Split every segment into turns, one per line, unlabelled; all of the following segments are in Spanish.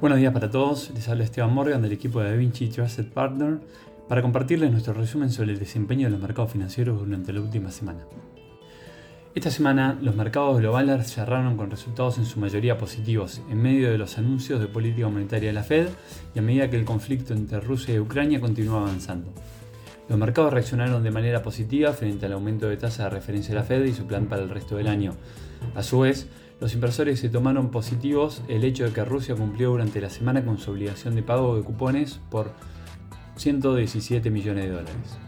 Buenos días para todos, les habla Esteban Morgan del equipo de DaVinci Trusted Partner para compartirles nuestro resumen sobre el desempeño de los mercados financieros durante la última semana. Esta semana los mercados globales cerraron con resultados en su mayoría positivos en medio de los anuncios de política monetaria de la Fed y a medida que el conflicto entre Rusia y Ucrania continúa avanzando. Los mercados reaccionaron de manera positiva frente al aumento de tasa de referencia de la Fed y su plan para el resto del año. A su vez, los inversores se tomaron positivos el hecho de que Rusia cumplió durante la semana con su obligación de pago de cupones por 117 millones de dólares.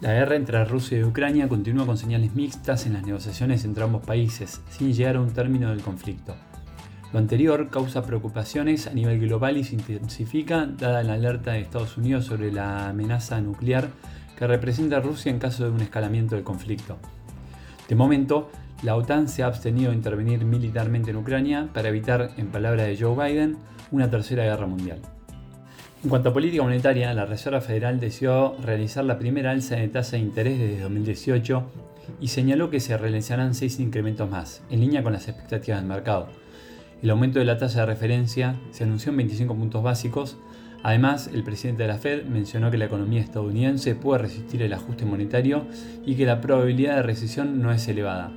La guerra entre Rusia y Ucrania continúa con señales mixtas en las negociaciones entre ambos países, sin llegar a un término del conflicto. Lo anterior causa preocupaciones a nivel global y se intensifica dada la alerta de Estados Unidos sobre la amenaza nuclear que representa Rusia en caso de un escalamiento del conflicto. De momento, la OTAN se ha abstenido de intervenir militarmente en Ucrania para evitar, en palabras de Joe Biden, una tercera guerra mundial. En cuanto a política monetaria, la Reserva Federal decidió realizar la primera alza de tasa de interés desde 2018 y señaló que se realizarán seis incrementos más, en línea con las expectativas del mercado. El aumento de la tasa de referencia se anunció en 25 puntos básicos. Además, el presidente de la Fed mencionó que la economía estadounidense puede resistir el ajuste monetario y que la probabilidad de recesión no es elevada.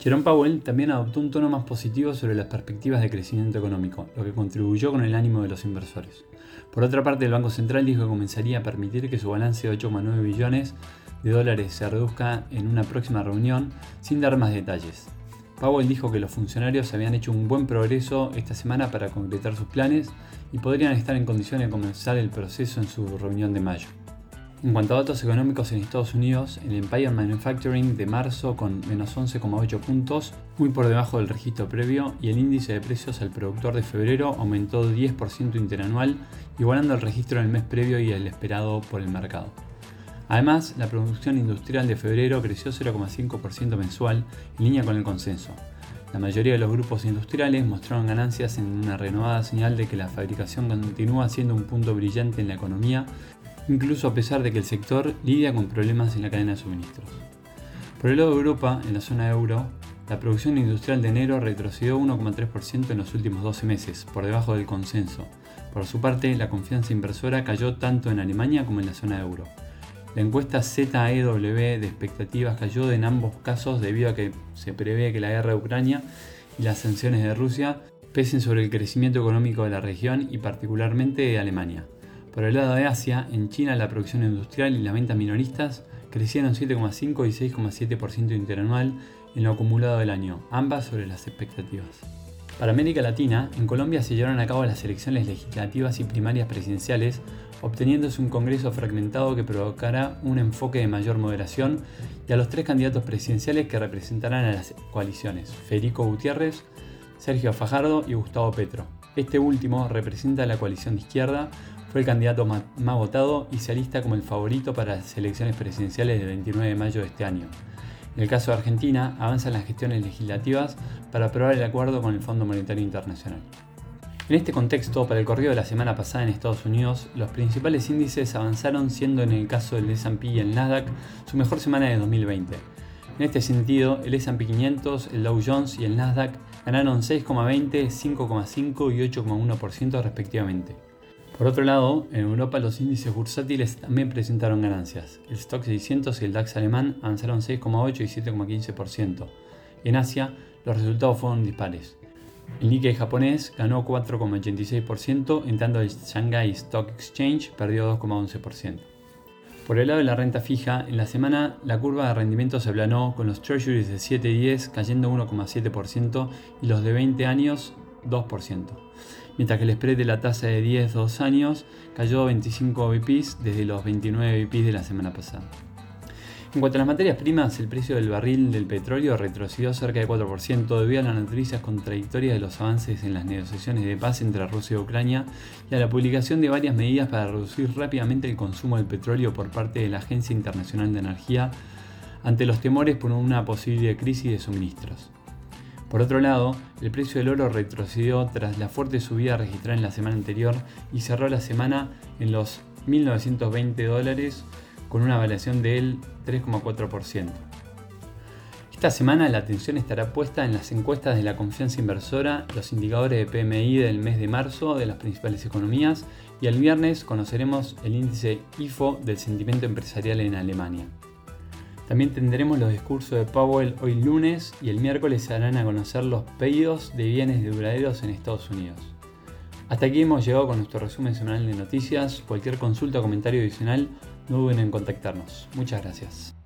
Jerome Powell también adoptó un tono más positivo sobre las perspectivas de crecimiento económico, lo que contribuyó con el ánimo de los inversores. Por otra parte, el Banco Central dijo que comenzaría a permitir que su balance de 8,9 billones de dólares se reduzca en una próxima reunión sin dar más detalles. Powell dijo que los funcionarios habían hecho un buen progreso esta semana para concretar sus planes y podrían estar en condiciones de comenzar el proceso en su reunión de mayo. En cuanto a datos económicos en Estados Unidos, el Empire Manufacturing de marzo con menos 11,8 puntos, muy por debajo del registro previo, y el índice de precios al productor de febrero aumentó 10% interanual, igualando el registro del mes previo y el esperado por el mercado. Además, la producción industrial de febrero creció 0,5% mensual, en línea con el consenso. La mayoría de los grupos industriales mostraron ganancias en una renovada señal de que la fabricación continúa siendo un punto brillante en la economía incluso a pesar de que el sector lidia con problemas en la cadena de suministros. Por el lado de Europa, en la zona euro, la producción industrial de enero retrocedió 1,3% en los últimos 12 meses, por debajo del consenso. Por su parte, la confianza inversora cayó tanto en Alemania como en la zona euro. La encuesta ZEW de expectativas cayó en ambos casos debido a que se prevé que la guerra de Ucrania y las sanciones de Rusia pesen sobre el crecimiento económico de la región y particularmente de Alemania. Por el lado de Asia, en China la producción industrial y las ventas minoristas crecieron 7,5 y 6,7% interanual en lo acumulado del año, ambas sobre las expectativas. Para América Latina, en Colombia se llevaron a cabo las elecciones legislativas y primarias presidenciales, obteniéndose un Congreso fragmentado que provocará un enfoque de mayor moderación y a los tres candidatos presidenciales que representarán a las coaliciones, Federico Gutiérrez, Sergio Fajardo y Gustavo Petro. Este último representa a la coalición de izquierda, fue el candidato más, votado y se alista como el favorito para las elecciones presidenciales del 29 de mayo de este año. En el caso de Argentina, avanzan las gestiones legislativas para aprobar el acuerdo con el Fondo Monetario Internacional. En este contexto, para el corrido de la semana pasada en Estados Unidos, los principales índices avanzaron siendo en el caso del S&P y el Nasdaq su mejor semana de 2020. En este sentido, el S&P 500, el Dow Jones y el Nasdaq ganaron 6,20, 5,5 y 8,1% respectivamente. Por otro lado, en Europa los índices bursátiles también presentaron ganancias. El Stock 600 y el DAX alemán avanzaron 6,8 y 7,15%. En Asia, los resultados fueron dispares. El Nikkei japonés ganó 4,86%, en tanto el Shanghai Stock Exchange perdió 2,11%. Por el lado de la renta fija, en la semana la curva de rendimiento se aplanó con los treasuries de 7 y 10 cayendo 1,7% y los de 20 años 2%, mientras que el spread de la tasa de 10 2 años cayó 25 BPs desde los 29 BPs de la semana pasada. En cuanto a las materias primas, el precio del barril del petróleo retrocedió cerca de 4% debido a las noticias contradictorias de los avances en las negociaciones de paz entre Rusia y Ucrania y a la publicación de varias medidas para reducir rápidamente el consumo del petróleo por parte de la Agencia Internacional de Energía ante los temores por una posible crisis de suministros. Por otro lado, el precio del oro retrocedió tras la fuerte subida registrada en la semana anterior y cerró la semana en los 1.920 dólares con una variación del 3,4%. Esta semana la atención estará puesta en las encuestas de la confianza inversora, los indicadores de PMI del mes de marzo de las principales economías y el viernes conoceremos el índice IFO del sentimiento empresarial en Alemania. También tendremos los discursos de Powell hoy lunes y el miércoles se harán a conocer los pedidos de bienes de duraderos en Estados Unidos. Hasta aquí hemos llegado con nuestro resumen semanal de noticias. Cualquier consulta o comentario adicional no duden en contactarnos. Muchas gracias.